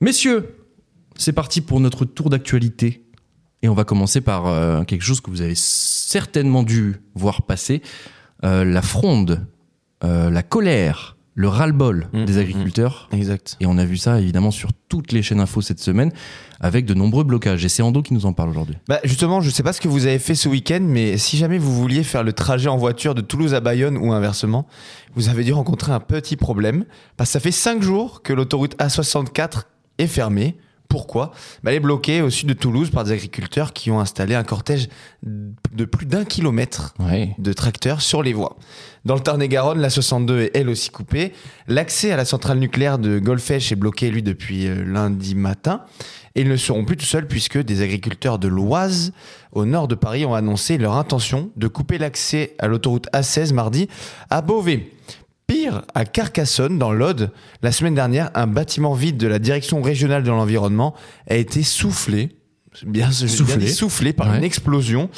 Messieurs, c'est parti pour notre tour d'actualité. Et on va commencer par euh, quelque chose que vous avez certainement dû voir passer. Euh, la fronde, euh, la colère, le ras-le-bol Mmh, des mmh, agriculteurs. Exact. Et on a vu ça évidemment sur toutes les chaînes info cette semaine avec de nombreux blocages. Et c'est Ando qui nous en parle aujourd'hui. Bah justement, je sais pas ce que vous avez fait ce week-end, mais si jamais vous vouliez faire le trajet en voiture de Toulouse à Bayonne ou inversement, vous avez dû rencontrer un petit problème. Parce que ça fait 5 jours que l'autoroute A64 est fermée. Pourquoi? Bah, Elle est bloquée au sud de Toulouse par des agriculteurs qui ont installé un cortège de plus d'un kilomètre de tracteurs sur les voies. Dans le Tarn-et-Garonne, la 62 est elle aussi coupée. L'accès à la centrale nucléaire de Golfech est bloqué, lui, depuis euh, lundi matin. Et ils ne seront plus tout seuls puisque des agriculteurs de l'Oise, au nord de Paris, ont annoncé leur intention de couper l'accès à l'autoroute A16 mardi à Beauvais. Pire, à Carcassonne, dans l'Aude, la semaine dernière, un bâtiment vide de la direction régionale de l'environnement a été soufflé, bien, dis bien Soufflé. dit soufflé par Ouais. une explosion.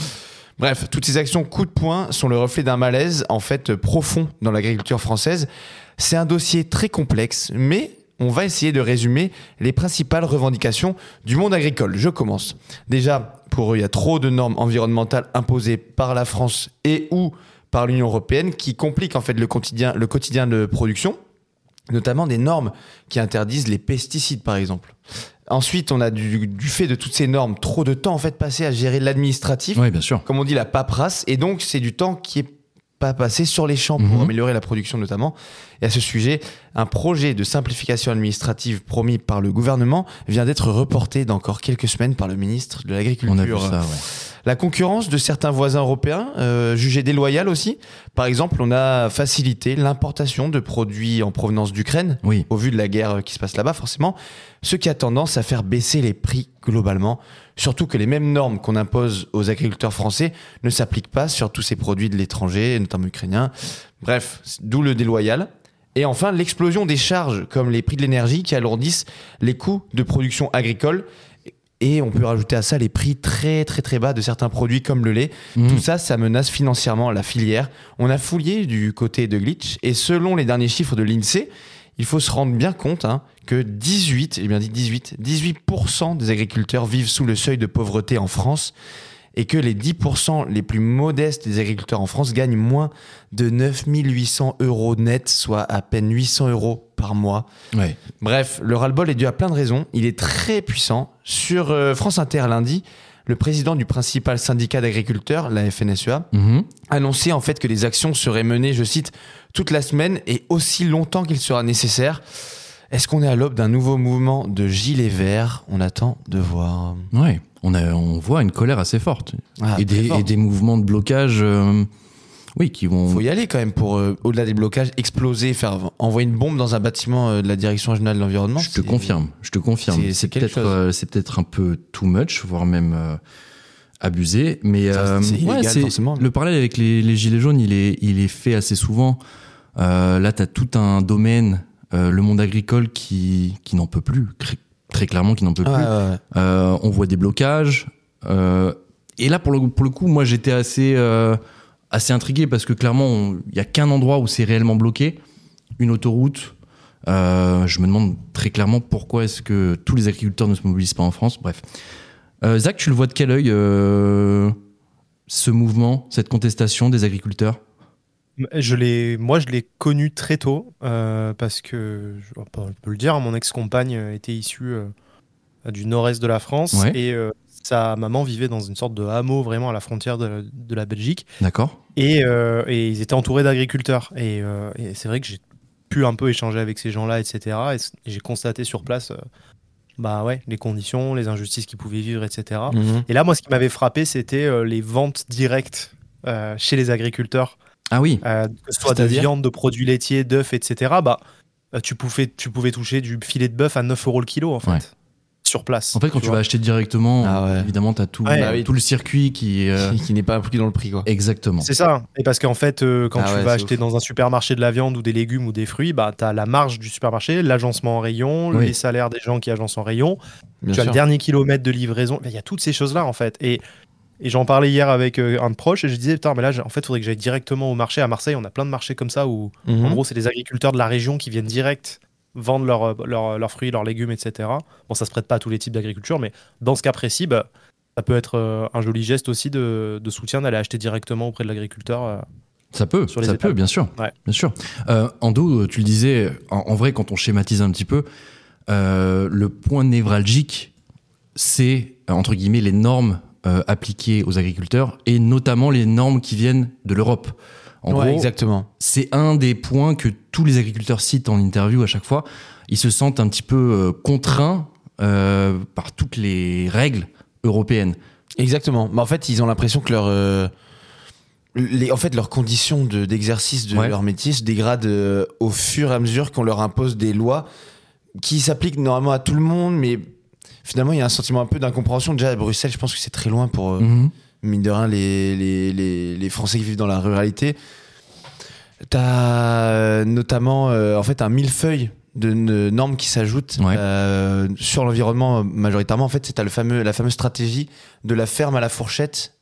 Bref, toutes ces actions coup de poing sont le reflet d'un malaise en fait profond dans l'agriculture française. C'est un dossier très complexe, mais on va essayer de résumer les principales revendications du monde agricole. Je commence. Déjà, pour eux, il y a trop de normes environnementales imposées par la France et ou par l'Union européenne qui compliquent en fait le quotidien, le quotidien de production, notamment des normes qui interdisent les pesticides par exemple. Ensuite, on a du, du fait de toutes ces normes trop de temps en fait passé à gérer l'administratif Oui, bien sûr. comme on dit, la paperasse. Et donc, c'est du temps qui est pas passé sur les champs pour Mhm. améliorer la production notamment. Et à ce sujet, un projet de simplification administrative promis par le gouvernement vient d'être reporté d'encore quelques semaines par le ministre de l'Agriculture. On a vu ça, ouais. La concurrence de certains voisins européens, euh, jugée déloyale aussi. Par exemple, on a facilité l'importation de produits en provenance d'Ukraine, Oui. au vu de la guerre qui se passe là-bas forcément, ce qui a tendance à faire baisser les prix globalement, surtout que les mêmes normes qu'on impose aux agriculteurs français ne s'appliquent pas sur tous ces produits de l'étranger, notamment ukrainiens. Bref, d'où le déloyal. Et enfin, l'explosion des charges, comme les prix de l'énergie, qui alourdissent les coûts de production agricole. Et on peut rajouter à ça les prix très très très bas de certains produits comme le lait. Mhm. Tout ça, ça menace financièrement la filière. On a fouillé du côté de Glitch et selon les derniers chiffres de l'INSEE, il faut se rendre bien compte hein, que 18, j'ai bien dit 18, 18% des agriculteurs vivent sous le seuil de pauvreté en France et que les 10% les plus modestes des agriculteurs en France gagnent moins de 9800 euros net, soit à peine 800 euros par mois. Ouais. Bref, le ras-le-bol est dû à plein de raisons. Il est très puissant. Sur euh, France Inter lundi, le président du principal syndicat d'agriculteurs, la FNSEA, Mhm. annonçait en fait que les actions seraient menées, je cite, toute la semaine et aussi longtemps qu'il sera nécessaire. Est-ce qu'on est à l'aube d'un nouveau mouvement de gilets verts? On attend de voir. Ouais. On, a, on voit une colère assez forte. Ah, et, très des, fort. et des mouvements de blocage, euh, oui, qui vont. Faut y aller quand même pour, euh, au-delà des blocages, exploser, faire envoyer une bombe dans un bâtiment euh, de la direction régionale de l'environnement. Je te confirme, je te confirme. c'est- peut-être, euh, c'est peut-être un peu too much, voire même abusé. Mais c'est ouais, le parallèle avec les, les gilets jaunes, il est, il est fait assez souvent. Là, tu as tout un domaine, le monde agricole, qui, qui n'en peut plus, très clairement, qui n'en peut plus. ouais, ouais. On voit des blocages. et là, pour le, pour le coup, moi, j'étais assez, assez intrigué parce que clairement, il y a qu'un endroit où c'est réellement bloqué, une autoroute. Euh, je me demande très clairement pourquoi est-ce que tous les agriculteurs ne se mobilisent pas en France. Bref. Euh, Zach, tu le vois de quel œil euh, ce mouvement, cette contestation des agriculteurs? Je moi, je l'ai connu très tôt parce que, je on peut le dire, mon ex-compagne était issue du nord-est de la France Ouais. et sa maman vivait dans une sorte de hameau vraiment à la frontière de, de la Belgique D'accord et, euh, et ils étaient entourés d'agriculteurs et, euh, et c'est vrai que j'ai pu un peu échanger avec ces gens-là, etc. Et j'ai constaté sur place, euh, bah ouais, les conditions, les injustices qu'ils pouvaient vivre, etc. Mhm. Et là, moi, ce qui m'avait frappé, c'était les ventes directes chez les agriculteurs Ah oui, que ce soit de viande, de produits laitiers, d'œufs, etc., bah, tu, pouvais, tu pouvais toucher du filet de bœuf à 9 euros le kilo, en fait, Ouais. Sur place. en fait, quand tu, vas acheter directement, Ah ouais. évidemment, tu as tout, Ouais. Bah oui. tout le circuit qui. euh, Qui, qui n'est pas inclus dans le prix, quoi. Exactement. C'est ça. Et parce qu'en fait, euh, quand Ah tu ouais, vas acheter ouf. dans un supermarché de la viande ou des légumes ou des fruits, bah, tu as la marge du supermarché, l'agencement en rayon, Oui. les salaires des gens qui agencent en rayon, Bien tu as le dernier kilomètre de livraison. Il y a toutes ces choses-là, en fait. Et, et j'en parlais hier avec euh, un de proche et je disais, putain, mais là, en fait, il faudrait que j'aille directement au marché. À Marseille, on a plein de marchés comme ça où, Mhm. en gros, c'est des agriculteurs de la région qui viennent direct vendent leurs leurs- leurs fruits, leurs légumes, etc. Bon, ça se prête pas à tous les types d'agriculture, mais dans ce cas précis, bah, ça peut être euh, un joli geste aussi de, de soutien d'aller acheter directement auprès de l'agriculteur. euh. Ça peut, Sur les ça étapes. peut, bien sûr. Ouais. Bien sûr. Euh, Ando, tu le disais, en, en vrai, quand on schématise un petit peu, euh, le point névralgique, c'est, euh, entre guillemets, les normes euh, appliquées aux agriculteurs et notamment les normes qui viennent de l'Europe. En Ouais, gros, exactement. c'est un des points que tous les agriculteurs citent en interview à chaque fois. Ils se sentent un petit peu euh, contraints euh, par toutes les règles européennes. Exactement. Mais en fait, ils ont l'impression que leur, euh, les, en fait, leurs conditions de- d'exercice de, Ouais. leur métier se dégradent euh, au fur et à mesure qu'on leur impose des lois qui s'appliquent normalement à tout le monde, mais finalement, il y a un sentiment un peu d'incompréhension. Déjà, à Bruxelles, je pense que c'est très loin pour, Mhm. Mine de rien, les, les, les, les Français qui vivent dans la ruralité. T'as euh, notamment, euh, en fait, un millefeuille de normes qui s'ajoutent Ouais. euh, sur l'environnement majoritairement. En fait, c'est le fameux, la fameuse stratégie de la ferme à la fourchette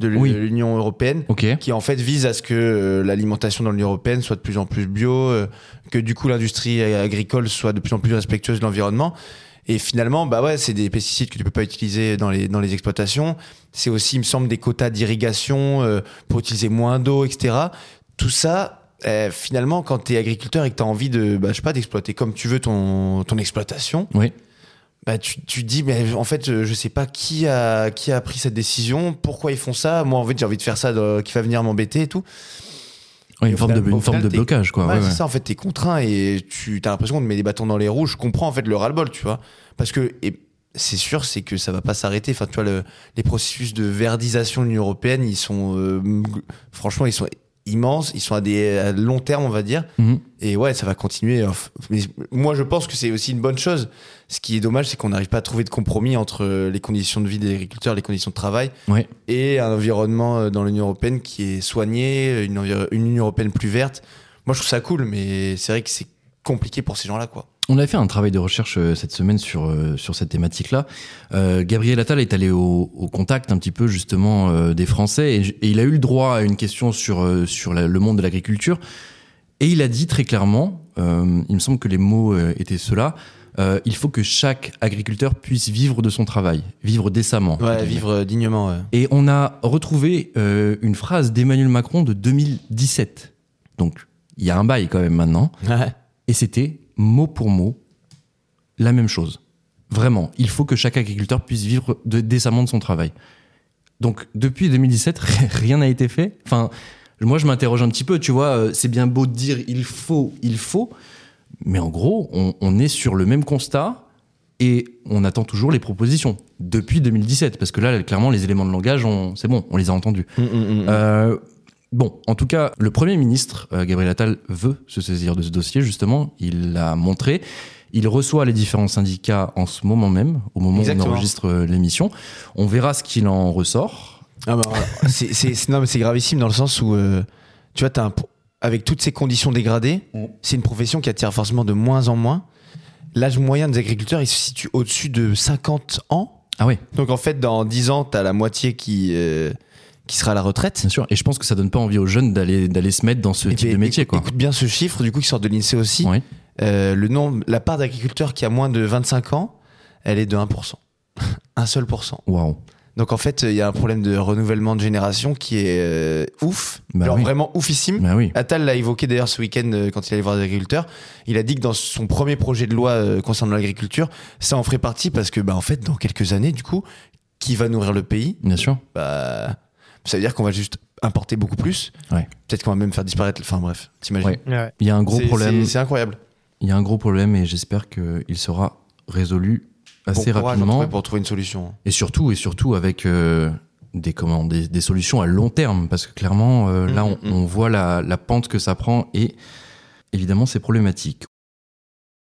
de Oui. l'Union européenne qui en fait vise à ce que euh, l'alimentation dans l'Union européenne soit de plus en plus bio, que du coup l'industrie agricole soit de plus en plus respectueuse de l'environnement. Et finalement, bah ouais, c'est des pesticides que tu peux pas utiliser dans les dans les exploitations. C'est aussi, il me semble, des quotas d'irrigation euh, pour utiliser moins d'eau, etc. Tout ça, euh, finalement, quand tu es agriculteur et que tu as envie de, bah, je sais pas, d'exploiter comme tu veux ton ton exploitation, Oui. bah tu, tu te dis mais en fait je sais pas qui a qui a pris cette décision pourquoi ils font ça moi en fait j'ai envie de faire ça de- qui va venir m'embêter et tout Une forme de, final- une au forme final, de t'es- blocage, quoi. Ouais, Ouais, c'est ça en fait t'es contraint et tu as l'impression qu'on te met des bâtons dans les roues. Je comprends en fait le ras-le-bol tu vois. Parce que et c'est sûr c'est que ça va pas s'arrêter. Enfin tu vois le, les processus de verdisation de l'Union européenne ils sont euh, franchement ils sont immenses ils sont à des à long terme on va dire Mhm. et ouais, ça va continuer. Mais moi, je pense que c'est aussi une bonne chose. Ce qui est dommage, c'est qu'on n'arrive pas à trouver de compromis entre euh, les conditions de vie des agriculteurs, les conditions de travail, Ouais. et un environnement euh, dans l'Union européenne qui est soigné, une, une Union européenne plus verte. Moi, je trouve ça cool, mais c'est vrai que c'est compliqué pour ces gens-là, quoi. On a fait un travail de recherche euh, cette semaine sur, euh, sur cette thématique-là. Euh, Gabriel Attal est allé au, au contact un petit peu justement des Français et, et il a eu le droit à une question sur, sur la- le monde de l'agriculture. Et il a dit très clairement, il me semble que les mots étaient ceux-là, il faut que chaque agriculteur puisse vivre de son travail, vivre décemment. Ouais, vivre dignement. ouais. Et on a retrouvé une phrase d'Emmanuel Macron de 2017. Donc, il y a un bail quand même maintenant. Ouais. Et c'était mot pour mot la même chose. Vraiment, il faut que chaque agriculteur puisse vivre de, décemment de son travail. Donc depuis 2017, rien n'a été fait. Enfin, moi je m'interroge un petit peu, tu vois, euh, c'est bien beau de dire il faut, il faut, mais en gros, on, on est sur le même constat et on attend toujours les propositions depuis 2017, parce que là, clairement, les éléments de langage, c'est bon, on les a entendus. Mm, mm, mm. Euh, bon, en tout cas, le Premier ministre, euh, Gabriel Attal, veut se saisir de ce dossier, justement. Il l'a montré. Il reçoit les différents syndicats en ce moment même, au moment où on enregistre euh, l'émission. On verra ce qu'il en ressort. Ah bah, c'est, c'est, c'est- non, mais c'est gravissime dans le sens où, euh, tu vois, t'as un, avec toutes ces conditions dégradées, Mm. c'est une profession qui attire forcément de moins en moins. L'âge moyen des agriculteurs, il se situe au-dessus de 50 ans. Ah oui, Donc en fait, dans 10 ans, t'as la moitié qui, euh, qui sera à la retraite. bien sûr. Et je pense que ça donne pas envie aux jeunes d'aller d'aller se mettre dans ce Et type puis, de métier, écoute, quoi. écoute bien ce chiffre, du coup, qui sort de l'INSEE aussi. Ouais. Euh, le nombre, la part d'agriculteurs qui a moins de 25 ans, elle est de 1%. Un seul pourcent. Waouh. Donc en fait, il y a un problème de renouvellement de génération qui est euh, ouf. Bah Genre oui. vraiment oufissime. Bah oui. Attal l'a évoqué d'ailleurs ce week-end euh, quand il allait voir des agriculteurs. Il a dit que dans son premier projet de loi euh, concernant l'agriculture, ça en ferait partie parce que, bah, en fait, dans quelques années, du coup, qui va nourrir le pays? Bien sûr. bah, Ça veut dire qu'on va juste importer beaucoup plus. Ouais. Peut-être qu'on va même faire disparaître. Enfin bref, t'imagines Ouais. Ouais. Il y a un gros C'est- problème. c'est- incroyable. Il y a un gros problème et j'espère qu'il sera résolu assez bon rapidement. pour trouver une solution. Et surtout, et surtout avec euh, des, comment, des, des solutions à long terme, parce que clairement, euh, là, on, Mm, mm, mm. on voit la, la pente que ça prend et évidemment, c'est problématique.